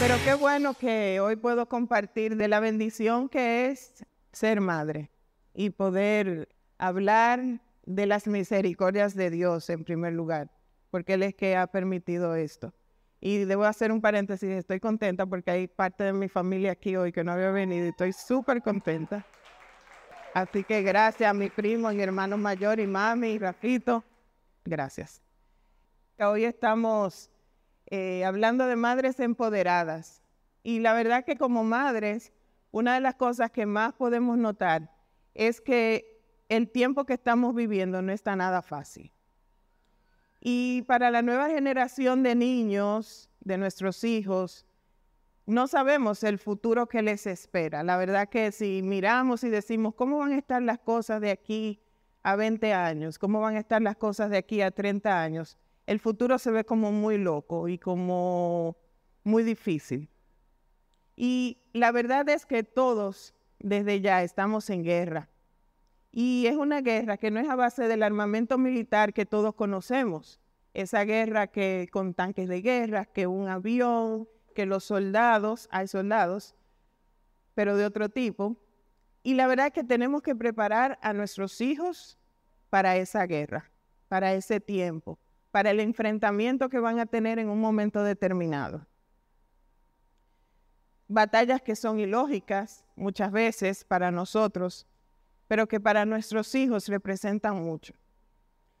Pero qué bueno que hoy puedo compartir de la bendición que es ser madre y poder hablar de las misericordias de Dios en primer lugar, porque Él es que ha permitido esto. Y debo hacer un paréntesis, estoy contenta porque hay parte de mi familia aquí hoy que no había venido y estoy súper contenta. Así que gracias a mi primo, mi hermano mayor y mami y Rafito. Gracias. Hoy estamos eh, hablando de madres empoderadas. Y la verdad que como madres, una de las cosas que más podemos notar es que el tiempo que estamos viviendo no está nada fácil. Y para la nueva generación de niños, de nuestros hijos, no sabemos el futuro que les espera. La verdad que si miramos y decimos, ¿cómo van a estar las cosas de aquí a 20 años? ¿Cómo van a estar las cosas de aquí a 30 años? El futuro se ve como muy loco y como muy difícil. Y la verdad es que todos desde ya estamos en guerra. Y es una guerra que no es a base del armamento militar que todos conocemos. Esa guerra que con tanques de guerra, que un avión, que los soldados, hay soldados, pero de otro tipo. Y la verdad es que tenemos que preparar a nuestros hijos para esa guerra, para ese tiempo, para el enfrentamiento que van a tener en un momento determinado. Batallas que son ilógicas muchas veces para nosotros, pero que para nuestros hijos representan mucho.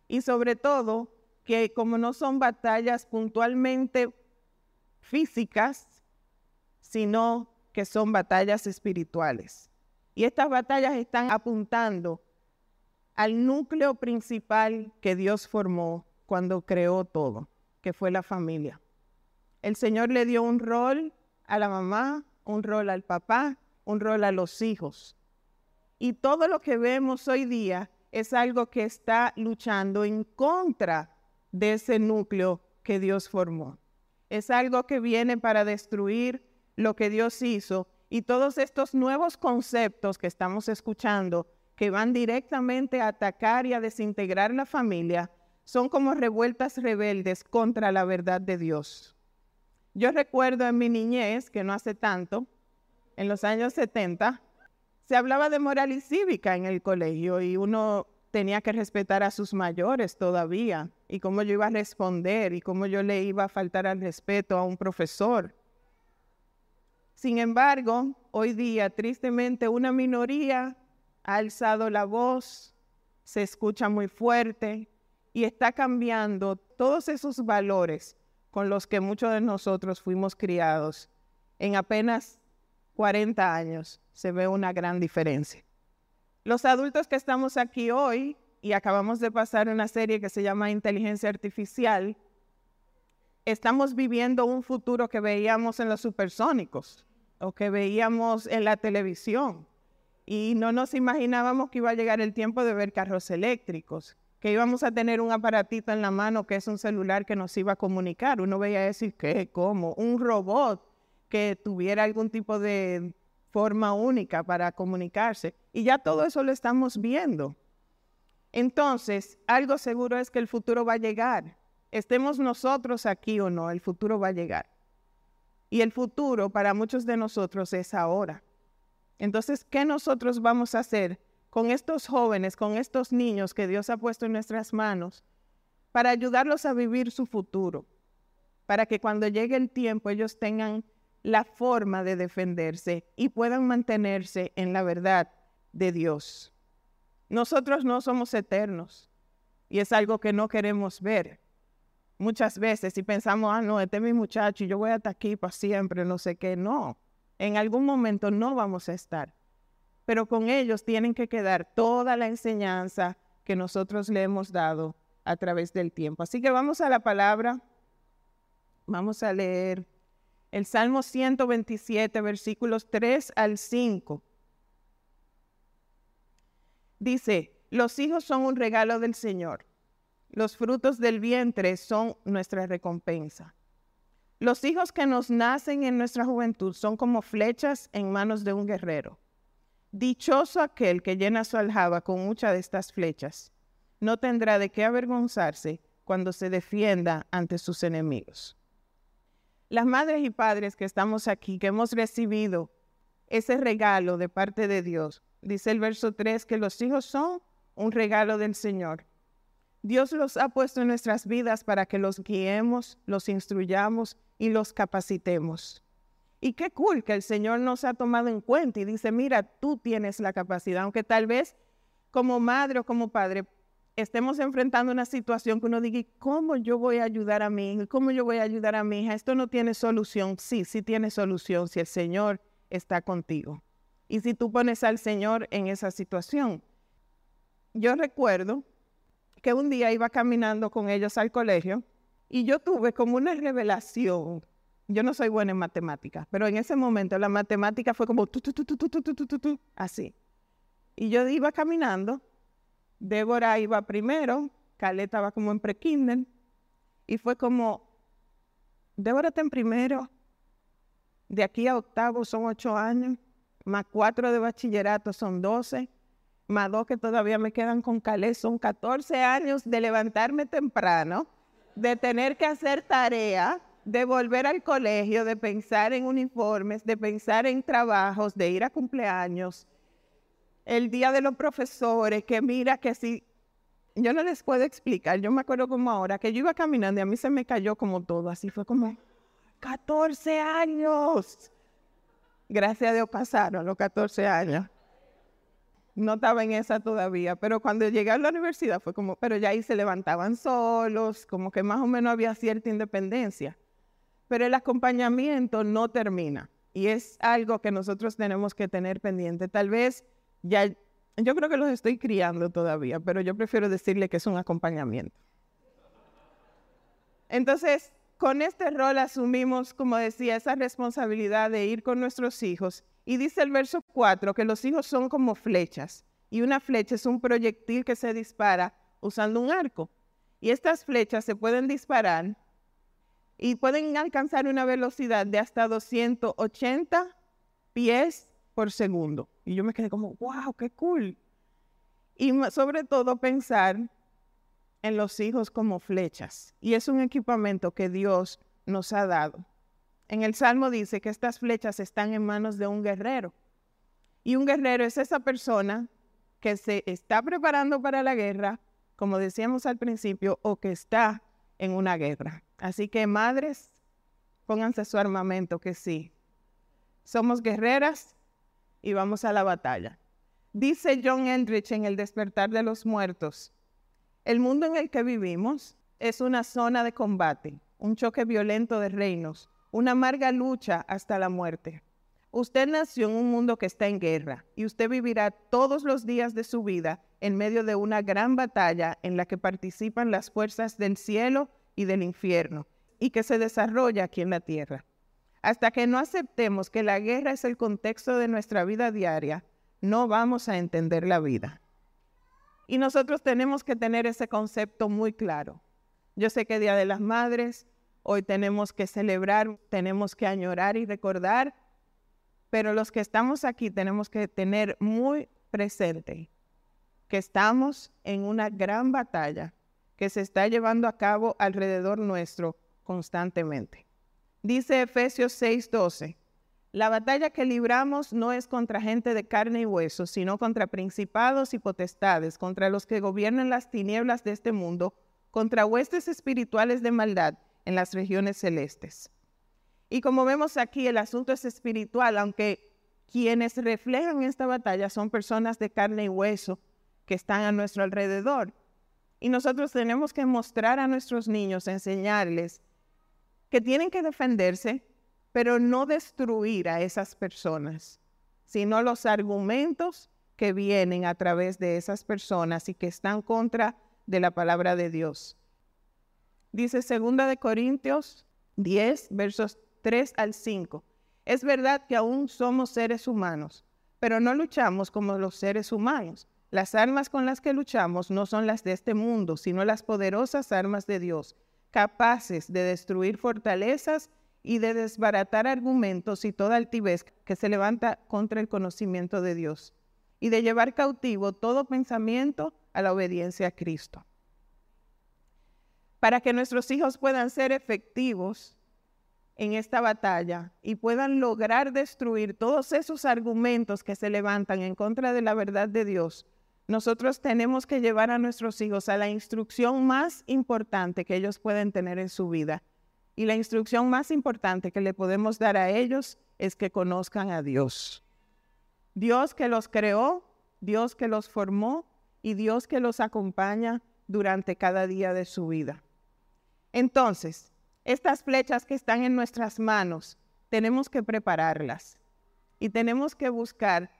Y sobre todo, que como no son batallas puntualmente físicas, sino que son batallas espirituales. Y estas batallas están apuntando al núcleo principal que Dios formó cuando creó todo, que fue la familia. El Señor le dio un rol a la mamá, un rol al papá, un rol a los hijos. Y todo lo que vemos hoy día es algo que está luchando en contra de ese núcleo que Dios formó es algo que viene para destruir lo que Dios hizo y todos estos nuevos conceptos que estamos escuchando que van directamente a atacar y a desintegrar la familia son como revueltas rebeldes contra la verdad de Dios. Yo recuerdo en mi niñez, que no hace tanto, en los años 70, se hablaba de moral y cívica en el colegio y uno tenía que respetar a sus mayores todavía y cómo yo iba a responder y cómo yo le iba a faltar al respeto a un profesor. Sin embargo, hoy día, tristemente, una minoría ha alzado la voz, se escucha muy fuerte y está cambiando todos esos valores con los que muchos de nosotros fuimos criados. En apenas 40 años se ve una gran diferencia. Los adultos que estamos aquí hoy y acabamos de pasar una serie que se llama Inteligencia Artificial, estamos viviendo un futuro que veíamos en los supersónicos o que veíamos en la televisión. Y no nos imaginábamos que iba a llegar el tiempo de ver carros eléctricos, que íbamos a tener un aparatito en la mano que es un celular que nos iba a comunicar. Uno veía decir, ¿qué? ¿Cómo? Un robot que tuviera algún tipo de forma única para comunicarse. Y ya todo eso lo estamos viendo. Entonces, algo seguro es que el futuro va a llegar. Estemos nosotros aquí o no, el futuro va a llegar. Y el futuro para muchos de nosotros es ahora. Entonces, ¿qué nosotros vamos a hacer con estos jóvenes, con estos niños que Dios ha puesto en nuestras manos para ayudarlos a vivir su futuro? Para que cuando llegue el tiempo ellos tengan la forma de defenderse y puedan mantenerse en la verdad de Dios. Nosotros no somos eternos y es algo que no queremos ver. Muchas veces si pensamos, ah, no, este es mi muchacho y yo voy a estar aquí para siempre, no sé qué, no. En algún momento no vamos a estar. Pero con ellos tienen que quedar toda la enseñanza que nosotros le hemos dado a través del tiempo. Así que vamos a la palabra. Vamos a leer el Salmo 127, versículos 3 al 5. Dice, los hijos son un regalo del Señor. Los frutos del vientre son nuestra recompensa. Los hijos que nos nacen en nuestra juventud son como flechas en manos de un guerrero. Dichoso aquel que llena su aljaba con muchas de estas flechas. No tendrá de qué avergonzarse cuando se defienda ante sus enemigos. Las madres y padres que estamos aquí, que hemos recibido ese regalo de parte de Dios, dice el verso 3 que los hijos son un regalo del Señor. Dios los ha puesto en nuestras vidas para que los guiemos, los instruyamos y los capacitemos. Y qué cool que el Señor nos ha tomado en cuenta y dice, mira, tú tienes la capacidad, aunque tal vez como madre o como padre estemos enfrentando una situación que uno diga, ¿cómo yo voy a ayudar a mi hijo? ¿Cómo yo voy a ayudar a mi hija? Esto no tiene solución. Sí, sí tiene solución si el Señor está contigo. Y si tú pones al Señor en esa situación. Yo recuerdo que un día iba caminando con ellos al colegio y yo tuve como una revelación. Yo no soy buena en matemáticas, pero en ese momento la matemática fue como tu, tu, tu, así. Y yo iba caminando Débora iba primero, Caleta va como en prekinder, y fue como, Débora está en primero, de aquí a octavo son ocho años, más cuatro de bachillerato son doce, más dos que todavía me quedan con Calé, son catorce años de levantarme temprano, de tener que hacer tarea, de volver al colegio, de pensar en uniformes, de pensar en trabajos, de ir a cumpleaños, el día de los profesores, que mira que si, yo no les puedo explicar, yo me acuerdo como ahora, que yo iba caminando y a mí se me cayó como todo, así fue como 14 años. Gracias a Dios pasaron los 14 años. No estaba en esa todavía, pero cuando llegué a la universidad fue como, pero ya ahí se levantaban solos, como que más o menos había cierta independencia. Pero el acompañamiento no termina y es algo que nosotros tenemos que tener pendiente. Tal vez ya, yo creo que los estoy criando todavía, pero yo prefiero decirle que es un acompañamiento. Entonces, con este rol asumimos, como decía, esa responsabilidad de ir con nuestros hijos. Y dice el verso 4 que los hijos son como flechas. Y una flecha es un proyectil que se dispara usando un arco. Y estas flechas se pueden disparar y pueden alcanzar una velocidad de hasta 280 pies por segundo. Y yo me quedé como, wow, qué cool. Y sobre todo pensar en los hijos como flechas. Y es un equipamiento que Dios nos ha dado. En el Salmo dice que estas flechas están en manos de un guerrero. Y un guerrero es esa persona que se está preparando para la guerra, como decíamos al principio, o que está en una guerra. Así que madres, pónganse su armamento, que sí. Somos guerreras y vamos a la batalla. Dice John Endrich en El despertar de los muertos, el mundo en el que vivimos es una zona de combate, un choque violento de reinos, una amarga lucha hasta la muerte. Usted nació en un mundo que está en guerra y usted vivirá todos los días de su vida en medio de una gran batalla en la que participan las fuerzas del cielo y del infierno y que se desarrolla aquí en la tierra. Hasta que no aceptemos que la guerra es el contexto de nuestra vida diaria, no vamos a entender la vida. Y nosotros tenemos que tener ese concepto muy claro. Yo sé que Día de las Madres, hoy tenemos que celebrar, tenemos que añorar y recordar, pero los que estamos aquí tenemos que tener muy presente que estamos en una gran batalla que se está llevando a cabo alrededor nuestro constantemente. Dice Efesios 6:12, la batalla que libramos no es contra gente de carne y hueso, sino contra principados y potestades, contra los que gobiernan las tinieblas de este mundo, contra huestes espirituales de maldad en las regiones celestes. Y como vemos aquí, el asunto es espiritual, aunque quienes reflejan esta batalla son personas de carne y hueso que están a nuestro alrededor. Y nosotros tenemos que mostrar a nuestros niños, enseñarles que tienen que defenderse, pero no destruir a esas personas, sino los argumentos que vienen a través de esas personas y que están contra de la palabra de Dios. Dice segunda de Corintios 10, versos 3 al 5. Es verdad que aún somos seres humanos, pero no luchamos como los seres humanos. Las armas con las que luchamos no son las de este mundo, sino las poderosas armas de Dios capaces de destruir fortalezas y de desbaratar argumentos y toda altivez que se levanta contra el conocimiento de Dios, y de llevar cautivo todo pensamiento a la obediencia a Cristo. Para que nuestros hijos puedan ser efectivos en esta batalla y puedan lograr destruir todos esos argumentos que se levantan en contra de la verdad de Dios, nosotros tenemos que llevar a nuestros hijos a la instrucción más importante que ellos pueden tener en su vida. Y la instrucción más importante que le podemos dar a ellos es que conozcan a Dios. Dios que los creó, Dios que los formó y Dios que los acompaña durante cada día de su vida. Entonces, estas flechas que están en nuestras manos, tenemos que prepararlas y tenemos que buscar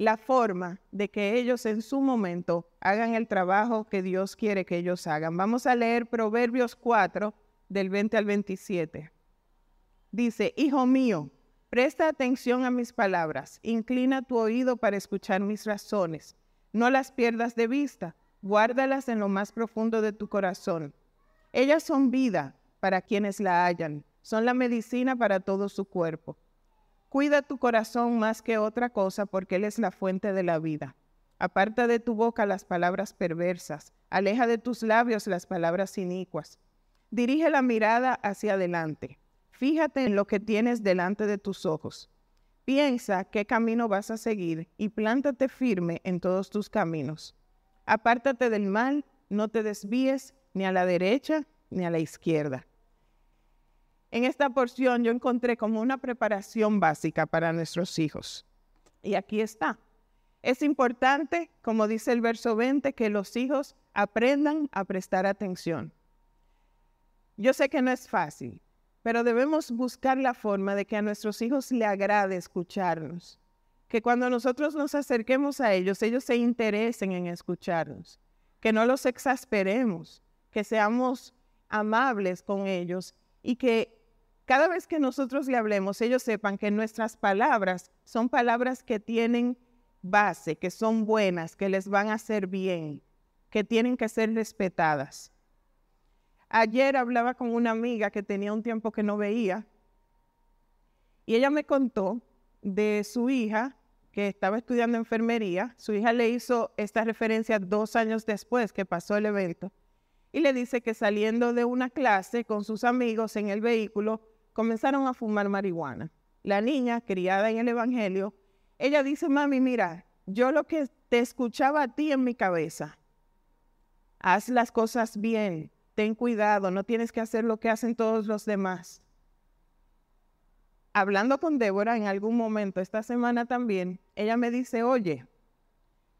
la forma de que ellos en su momento hagan el trabajo que Dios quiere que ellos hagan. Vamos a leer Proverbios 4 del 20 al 27. Dice, Hijo mío, presta atención a mis palabras, inclina tu oído para escuchar mis razones, no las pierdas de vista, guárdalas en lo más profundo de tu corazón. Ellas son vida para quienes la hallan, son la medicina para todo su cuerpo. Cuida tu corazón más que otra cosa porque Él es la fuente de la vida. Aparta de tu boca las palabras perversas, aleja de tus labios las palabras inicuas. Dirige la mirada hacia adelante. Fíjate en lo que tienes delante de tus ojos. Piensa qué camino vas a seguir y plántate firme en todos tus caminos. Apártate del mal, no te desvíes ni a la derecha ni a la izquierda. En esta porción yo encontré como una preparación básica para nuestros hijos. Y aquí está. Es importante, como dice el verso 20, que los hijos aprendan a prestar atención. Yo sé que no es fácil, pero debemos buscar la forma de que a nuestros hijos le agrade escucharnos. Que cuando nosotros nos acerquemos a ellos, ellos se interesen en escucharnos. Que no los exasperemos, que seamos amables con ellos y que cada vez que nosotros le hablemos, ellos sepan que nuestras palabras son palabras que tienen base, que son buenas, que les van a hacer bien, que tienen que ser respetadas. Ayer hablaba con una amiga que tenía un tiempo que no veía y ella me contó de su hija que estaba estudiando enfermería. Su hija le hizo esta referencia dos años después que pasó el evento y le dice que saliendo de una clase con sus amigos en el vehículo, comenzaron a fumar marihuana. La niña, criada en el Evangelio, ella dice, mami, mira, yo lo que te escuchaba a ti en mi cabeza, haz las cosas bien, ten cuidado, no tienes que hacer lo que hacen todos los demás. Hablando con Débora en algún momento, esta semana también, ella me dice, oye,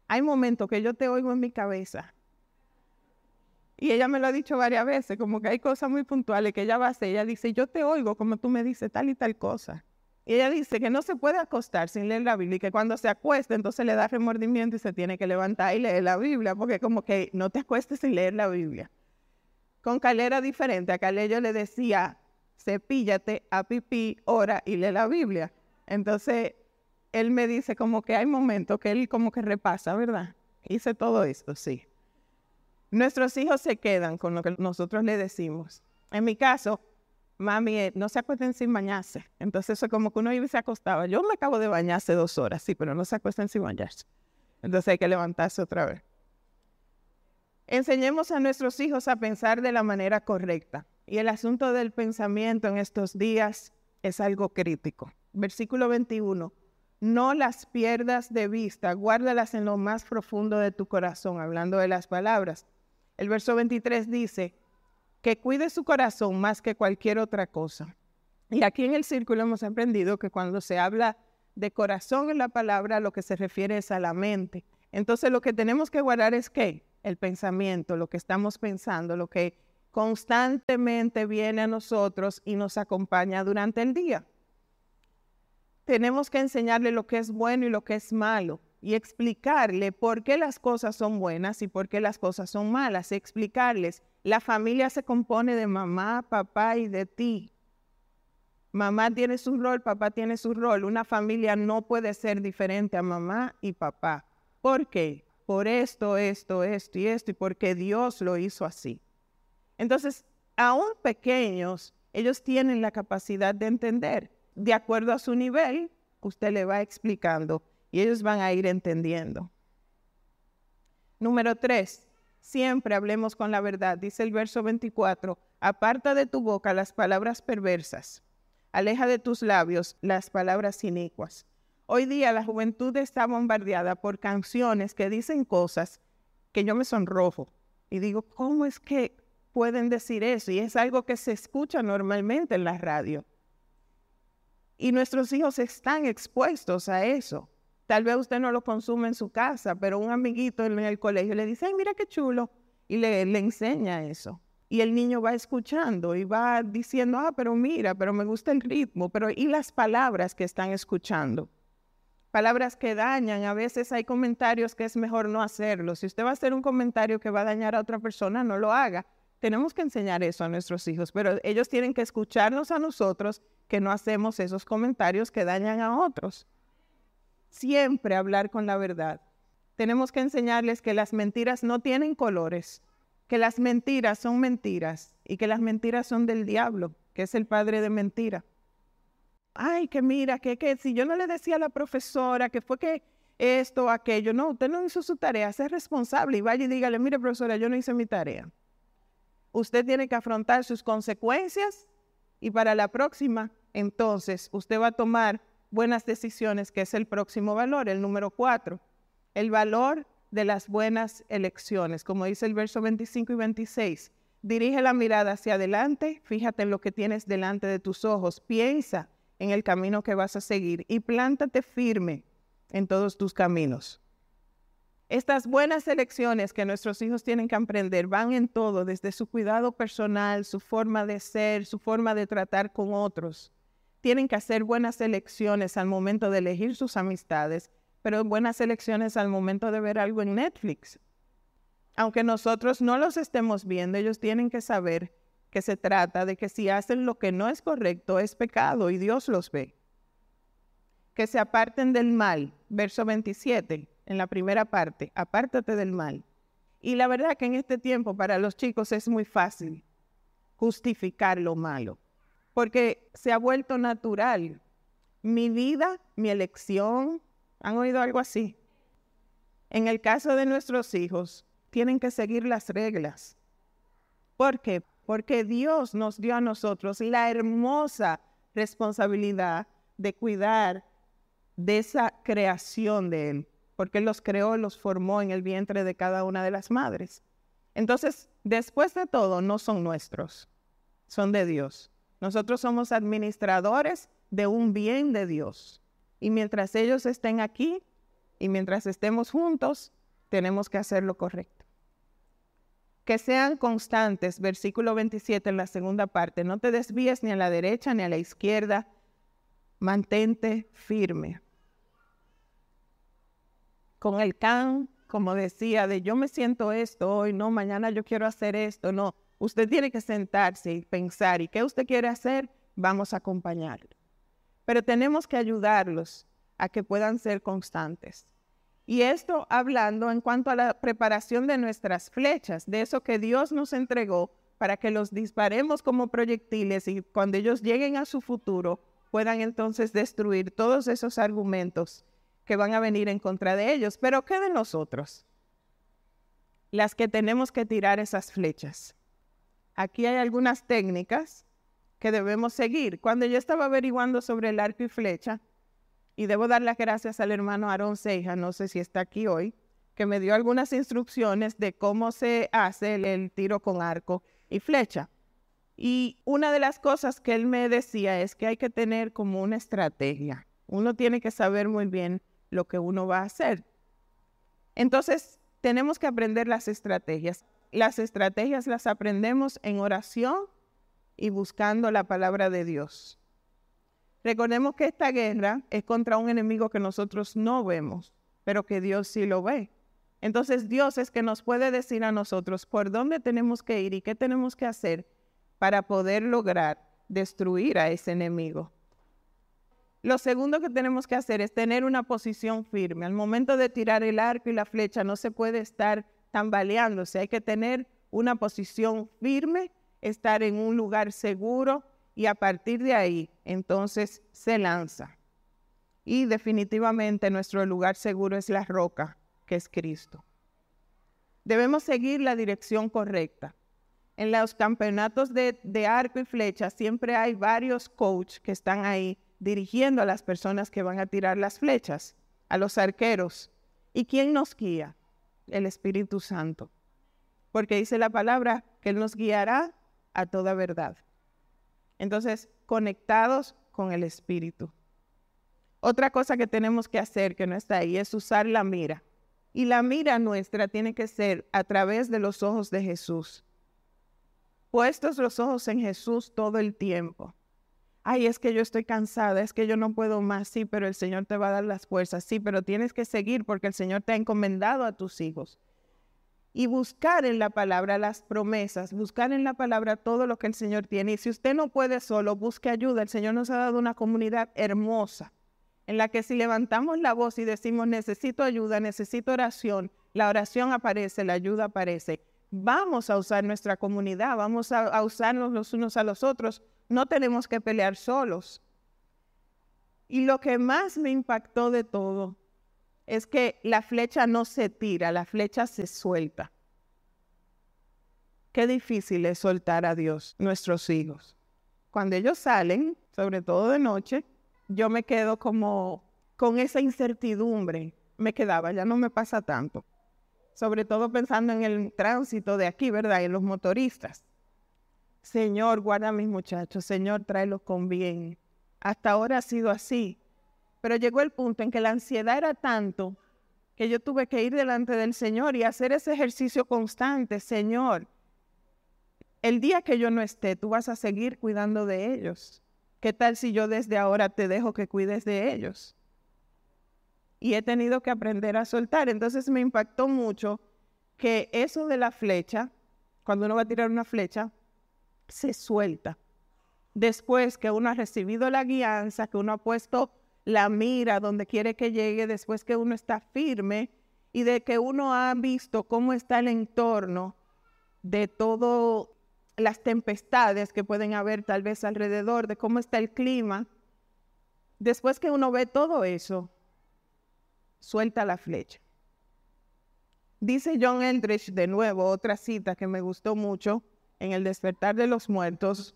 hay momentos que yo te oigo en mi cabeza y ella me lo ha dicho varias veces, como que hay cosas muy puntuales que ella va a hacer. Ella dice, yo te oigo como tú me dices tal y tal cosa. Y ella dice que no se puede acostar sin leer la Biblia y que cuando se acuesta entonces le da remordimiento y se tiene que levantar y leer la Biblia, porque como que no te acuestes sin leer la Biblia. Con Calé era diferente. A Calé yo le decía, cepíllate, a pipí, ora y lee la Biblia. Entonces, él me dice como que hay momentos que él como que repasa, ¿verdad? Hice todo esto, sí. Nuestros hijos se quedan con lo que nosotros le decimos. En mi caso, mami, eh, no se acuesten sin bañarse. Entonces, como que uno iba y se acostaba. Yo me acabo de bañarse dos horas, sí, pero no se acuesten sin bañarse. Entonces hay que levantarse otra vez. Enseñemos a nuestros hijos a pensar de la manera correcta. Y el asunto del pensamiento en estos días es algo crítico. Versículo 21. No las pierdas de vista, guárdalas en lo más profundo de tu corazón, hablando de las palabras el verso 23 dice, que cuide su corazón más que cualquier otra cosa. Y aquí en el círculo hemos aprendido que cuando se habla de corazón en la palabra, lo que se refiere es a la mente. Entonces lo que tenemos que guardar es qué? El pensamiento, lo que estamos pensando, lo que constantemente viene a nosotros y nos acompaña durante el día. Tenemos que enseñarle lo que es bueno y lo que es malo y explicarle por qué las cosas son buenas y por qué las cosas son malas. Explicarles, la familia se compone de mamá, papá y de ti. Mamá tiene su rol, papá tiene su rol. Una familia no puede ser diferente a mamá y papá. ¿Por qué? Por esto, esto, esto y esto, y porque Dios lo hizo así. Entonces, aún pequeños, ellos tienen la capacidad de entender. De acuerdo a su nivel, usted le va explicando y ellos van a ir entendiendo. Número tres, siempre hablemos con la verdad. Dice el verso 24, aparta de tu boca las palabras perversas. aleja de tus labios las palabras inicuas. Hoy día la juventud está bombardeada por canciones que dicen cosas que yo me sonrojo y digo, ¿cómo es que pueden decir eso? Y es algo que se escucha normalmente en la radio. Y nuestros hijos están expuestos a eso. Tal vez usted no lo consume en su casa, pero un amiguito en el colegio le dice, ay, mira qué chulo, y le, le enseña eso. Y el niño va escuchando y va diciendo, ah, pero mira, pero me gusta el ritmo, pero y las palabras que están escuchando. Palabras que dañan, a veces hay comentarios que es mejor no hacerlo. Si usted va a hacer un comentario que va a dañar a otra persona, no lo haga. Tenemos que enseñar eso a nuestros hijos, pero ellos tienen que escucharnos a nosotros que no hacemos esos comentarios que dañan a otros siempre hablar con la verdad. Tenemos que enseñarles que las mentiras no tienen colores, que las mentiras son mentiras y que las mentiras son del diablo, que es el padre de mentira. Ay, que mira, que, si yo no le decía a la profesora que fue que esto, aquello, no, usted no hizo su tarea, sea responsable y vaya y dígale, mire profesora, yo no hice mi tarea. Usted tiene que afrontar sus consecuencias y para la próxima, entonces, usted va a tomar buenas decisiones, que es el próximo valor, el número cuatro. El valor de las buenas elecciones, como dice el verso 25 y 26. Dirige la mirada hacia adelante, fíjate en lo que tienes delante de tus ojos, piensa en el camino que vas a seguir y plántate firme en todos tus caminos. Estas buenas elecciones que nuestros hijos tienen que aprender van en todo, desde su cuidado personal, su forma de ser, su forma de tratar con otros, tienen que hacer buenas elecciones al momento de elegir sus amistades, pero buenas elecciones al momento de ver algo en Netflix. Aunque nosotros no los estemos viendo, ellos tienen que saber que se trata de que si hacen lo que no es correcto es pecado y Dios los ve. Que se aparten del mal, verso 27, en la primera parte, apártate del mal. Y la verdad que en este tiempo para los chicos es muy fácil justificar lo malo porque se ha vuelto natural. Mi vida, mi elección, ¿han oído algo así? En el caso de nuestros hijos, tienen que seguir las reglas. ¿Por qué? Porque Dios nos dio a nosotros la hermosa responsabilidad de cuidar de esa creación de Él, porque Él los creó, los formó en el vientre de cada una de las madres. Entonces, después de todo, no son nuestros, son de Dios. Nosotros somos administradores de un bien de Dios. Y mientras ellos estén aquí y mientras estemos juntos, tenemos que hacer lo correcto. Que sean constantes, versículo 27 en la segunda parte, no te desvíes ni a la derecha ni a la izquierda, mantente firme. Con el can, como decía, de yo me siento esto hoy, no, mañana yo quiero hacer esto, no, Usted tiene que sentarse y pensar, ¿y qué usted quiere hacer? Vamos a acompañarlo. Pero tenemos que ayudarlos a que puedan ser constantes. Y esto hablando en cuanto a la preparación de nuestras flechas, de eso que Dios nos entregó para que los disparemos como proyectiles y cuando ellos lleguen a su futuro puedan entonces destruir todos esos argumentos que van a venir en contra de ellos. Pero ¿qué de nosotros? Las que tenemos que tirar esas flechas aquí hay algunas técnicas que debemos seguir. Cuando yo estaba averiguando sobre el arco y flecha, y debo dar las gracias al hermano Aaron Seija, no sé si está aquí hoy, que me dio algunas instrucciones de cómo se hace el, tiro con arco y flecha. Y una de las cosas que él me decía es que hay que tener como una estrategia. Uno tiene que saber muy bien lo que uno va a hacer. Entonces, tenemos que aprender las estrategias las estrategias las aprendemos en oración y buscando la palabra de Dios. Recordemos que esta guerra es contra un enemigo que nosotros no vemos, pero que Dios sí lo ve. Entonces Dios es que nos puede decir a nosotros por dónde tenemos que ir y qué tenemos que hacer para poder lograr destruir a ese enemigo. Lo segundo que tenemos que hacer es tener una posición firme. Al momento de tirar el arco y la flecha no se puede estar tambaleándose. Hay que tener una posición firme, estar en un lugar seguro y a partir de ahí entonces se lanza. Y definitivamente nuestro lugar seguro es la roca, que es Cristo. Debemos seguir la dirección correcta. En los campeonatos de, arco y flecha siempre hay varios coaches que están ahí dirigiendo a las personas que van a tirar las flechas, a los arqueros. ¿Y quién nos guía? El Espíritu Santo. Porque dice la palabra que Él nos guiará a toda verdad. Entonces, conectados con el Espíritu. Otra cosa que tenemos que hacer que no está ahí es usar la mira. Y la mira nuestra tiene que ser a través de los ojos de Jesús. Puestos los ojos en Jesús todo el tiempo. Ay, es que yo estoy cansada, es que yo no puedo más. Sí, pero el Señor te va a dar las fuerzas. Sí, pero tienes que seguir porque el Señor te ha encomendado a tus hijos. Y buscar en la palabra las promesas, buscar en la palabra todo lo que el Señor tiene. Y si usted no puede solo, busque ayuda. El Señor nos ha dado una comunidad hermosa en la que si levantamos la voz y decimos necesito ayuda, necesito oración, la oración aparece, la ayuda aparece. Vamos a usar nuestra comunidad, vamos a, usarnos los unos a los otros, no tenemos que pelear solos. Y lo que más me impactó de todo es que la flecha no se tira, la flecha se suelta. Qué difícil es soltar a Dios, nuestros hijos. Cuando ellos salen, sobre todo de noche, yo me quedo como con esa incertidumbre. Me quedaba, ya no me pasa tanto. Sobre todo pensando en el tránsito de aquí, ¿verdad? Y en los motoristas. Señor, guarda a mis muchachos. Señor, tráelos con bien. Hasta ahora ha sido así. Pero llegó el punto en que la ansiedad era tanto que yo tuve que ir delante del Señor y hacer ese ejercicio constante. Señor, el día que yo no esté, tú vas a seguir cuidando de ellos. ¿Qué tal si yo desde ahora te dejo que cuides de ellos? Y he tenido que aprender a soltar. Entonces me impactó mucho que eso de la flecha, cuando uno va a tirar una flecha, se suelta. Después que uno ha recibido la guianza, que uno ha puesto la mira donde quiere que llegue, después que uno está firme y de que uno ha visto cómo está el entorno de todo las tempestades que pueden haber tal vez alrededor, de cómo está el clima. Después que uno ve todo eso, suelta la flecha. Dice John Eldridge de nuevo, otra cita que me gustó mucho en el despertar de los muertos,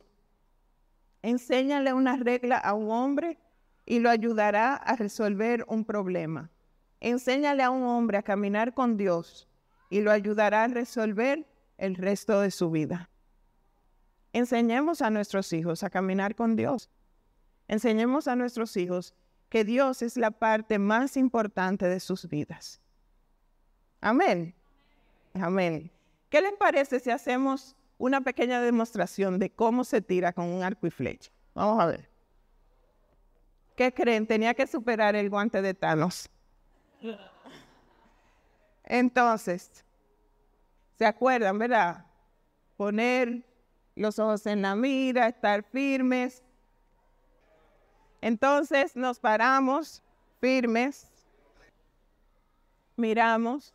enséñale una regla a un hombre y lo ayudará a resolver un problema. Enséñale a un hombre a caminar con Dios y lo ayudará a resolver el resto de su vida. Enseñemos a nuestros hijos a caminar con Dios. Enseñemos a nuestros hijos que Dios es la parte más importante de sus vidas. Amén. Amén. ¿Qué les parece si hacemos una pequeña demostración de cómo se tira con un arco y flecha? Vamos a ver. ¿Qué creen? Tenía que superar el guante de Thanos. Entonces, ¿se acuerdan, verdad? Poner los ojos en la mira, estar firmes. Entonces nos paramos firmes, miramos,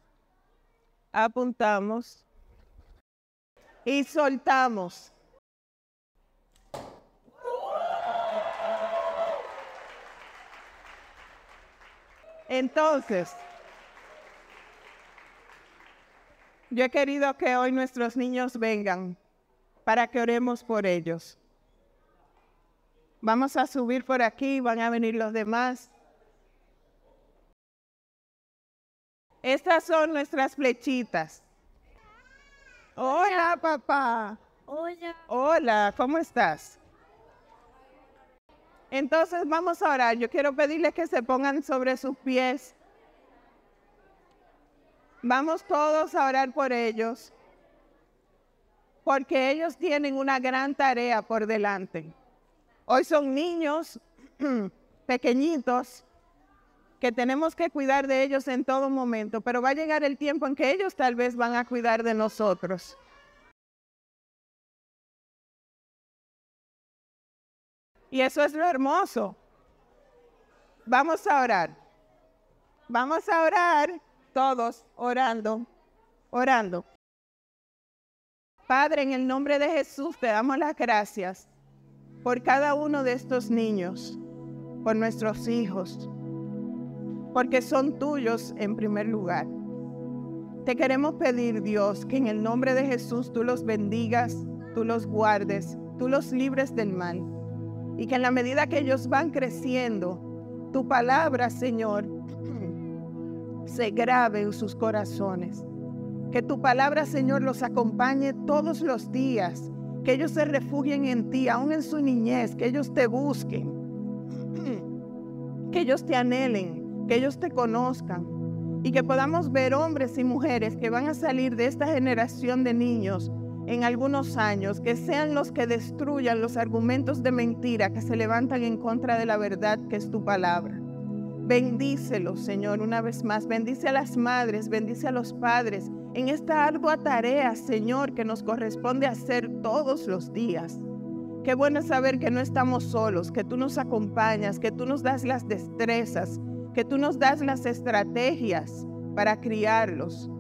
apuntamos y soltamos. Entonces, yo he querido que hoy nuestros niños vengan para que oremos por ellos. Vamos a subir por aquí, van a venir los demás. Estas son nuestras flechitas. Hola, papá. Hola. Hola, ¿cómo estás? Entonces vamos a orar. Yo quiero pedirles que se pongan sobre sus pies. Vamos todos a orar por ellos porque ellos tienen una gran tarea por delante. Hoy son niños pequeñitos que tenemos que cuidar de ellos en todo momento, pero va a llegar el tiempo en que ellos tal vez van a cuidar de nosotros. Y eso es lo hermoso. Vamos a orar. Vamos a orar todos orando, orando. Padre, en el nombre de Jesús te damos las gracias por cada uno de estos niños, por nuestros hijos, porque son tuyos en primer lugar. Te queremos pedir, Dios, que en el nombre de Jesús tú los bendigas, tú los guardes, tú los libres del mal. Y que en la medida que ellos van creciendo, tu palabra, Señor, se grabe en sus corazones. Que tu palabra, Señor, los acompañe todos los días. Que ellos se refugien en ti, aún en su niñez, que ellos te busquen. Que ellos te anhelen, que ellos te conozcan. Y que podamos ver hombres y mujeres que van a salir de esta generación de niños en algunos años, que sean los que destruyan los argumentos de mentira que se levantan en contra de la verdad que es tu palabra. Bendícelos, Señor, una vez más. Bendice a las madres, bendice a los padres en esta ardua tarea, Señor, que nos corresponde hacer todos los días. Qué bueno saber que no estamos solos, que tú nos acompañas, que tú nos das las destrezas, que tú nos das las estrategias para criarlos.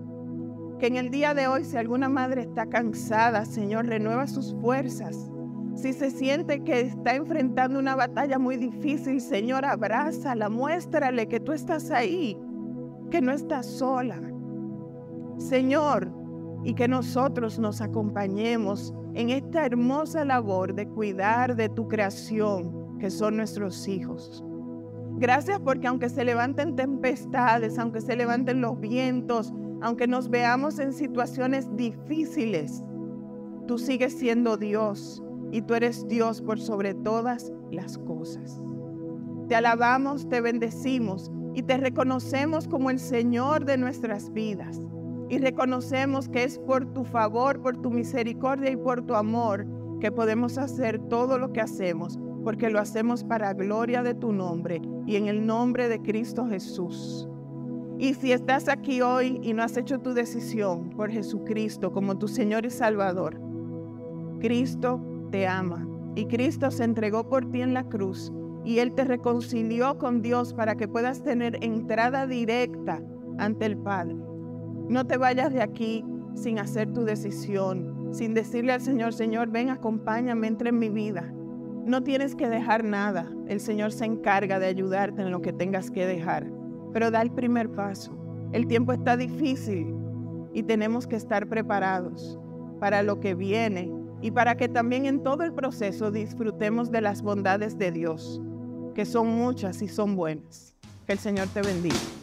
Que en el día de hoy, si alguna madre está cansada, Señor, renueva sus fuerzas si se siente que está enfrentando una batalla muy difícil, Señor, abrázala, muéstrale que tú estás ahí, que no estás sola. Señor, y que nosotros nos acompañemos en esta hermosa labor de cuidar de tu creación, que son nuestros hijos. Gracias porque aunque se levanten tempestades, aunque se levanten los vientos, aunque nos veamos en situaciones difíciles, tú sigues siendo Dios y tú eres Dios por sobre todas las cosas. Te alabamos, te bendecimos y te reconocemos como el Señor de nuestras vidas. Y reconocemos que es por tu favor, por tu misericordia y por tu amor que podemos hacer todo lo que hacemos, porque lo hacemos para gloria de tu nombre y en el nombre de Cristo Jesús. Y si estás aquí hoy y no has hecho tu decisión por Jesucristo como tu Señor y Salvador, Cristo te ama y Cristo se entregó por ti en la cruz y Él te reconcilió con Dios para que puedas tener entrada directa ante el Padre. No te vayas de aquí sin hacer tu decisión, sin decirle al Señor, Señor, ven, acompáñame, entra en mi vida. No tienes que dejar nada. El Señor se encarga de ayudarte en lo que tengas que dejar. Pero da el primer paso. El tiempo está difícil y tenemos que estar preparados para lo que viene y para que también en todo el proceso disfrutemos de las bondades de Dios, que son muchas y son buenas. Que el Señor te bendiga.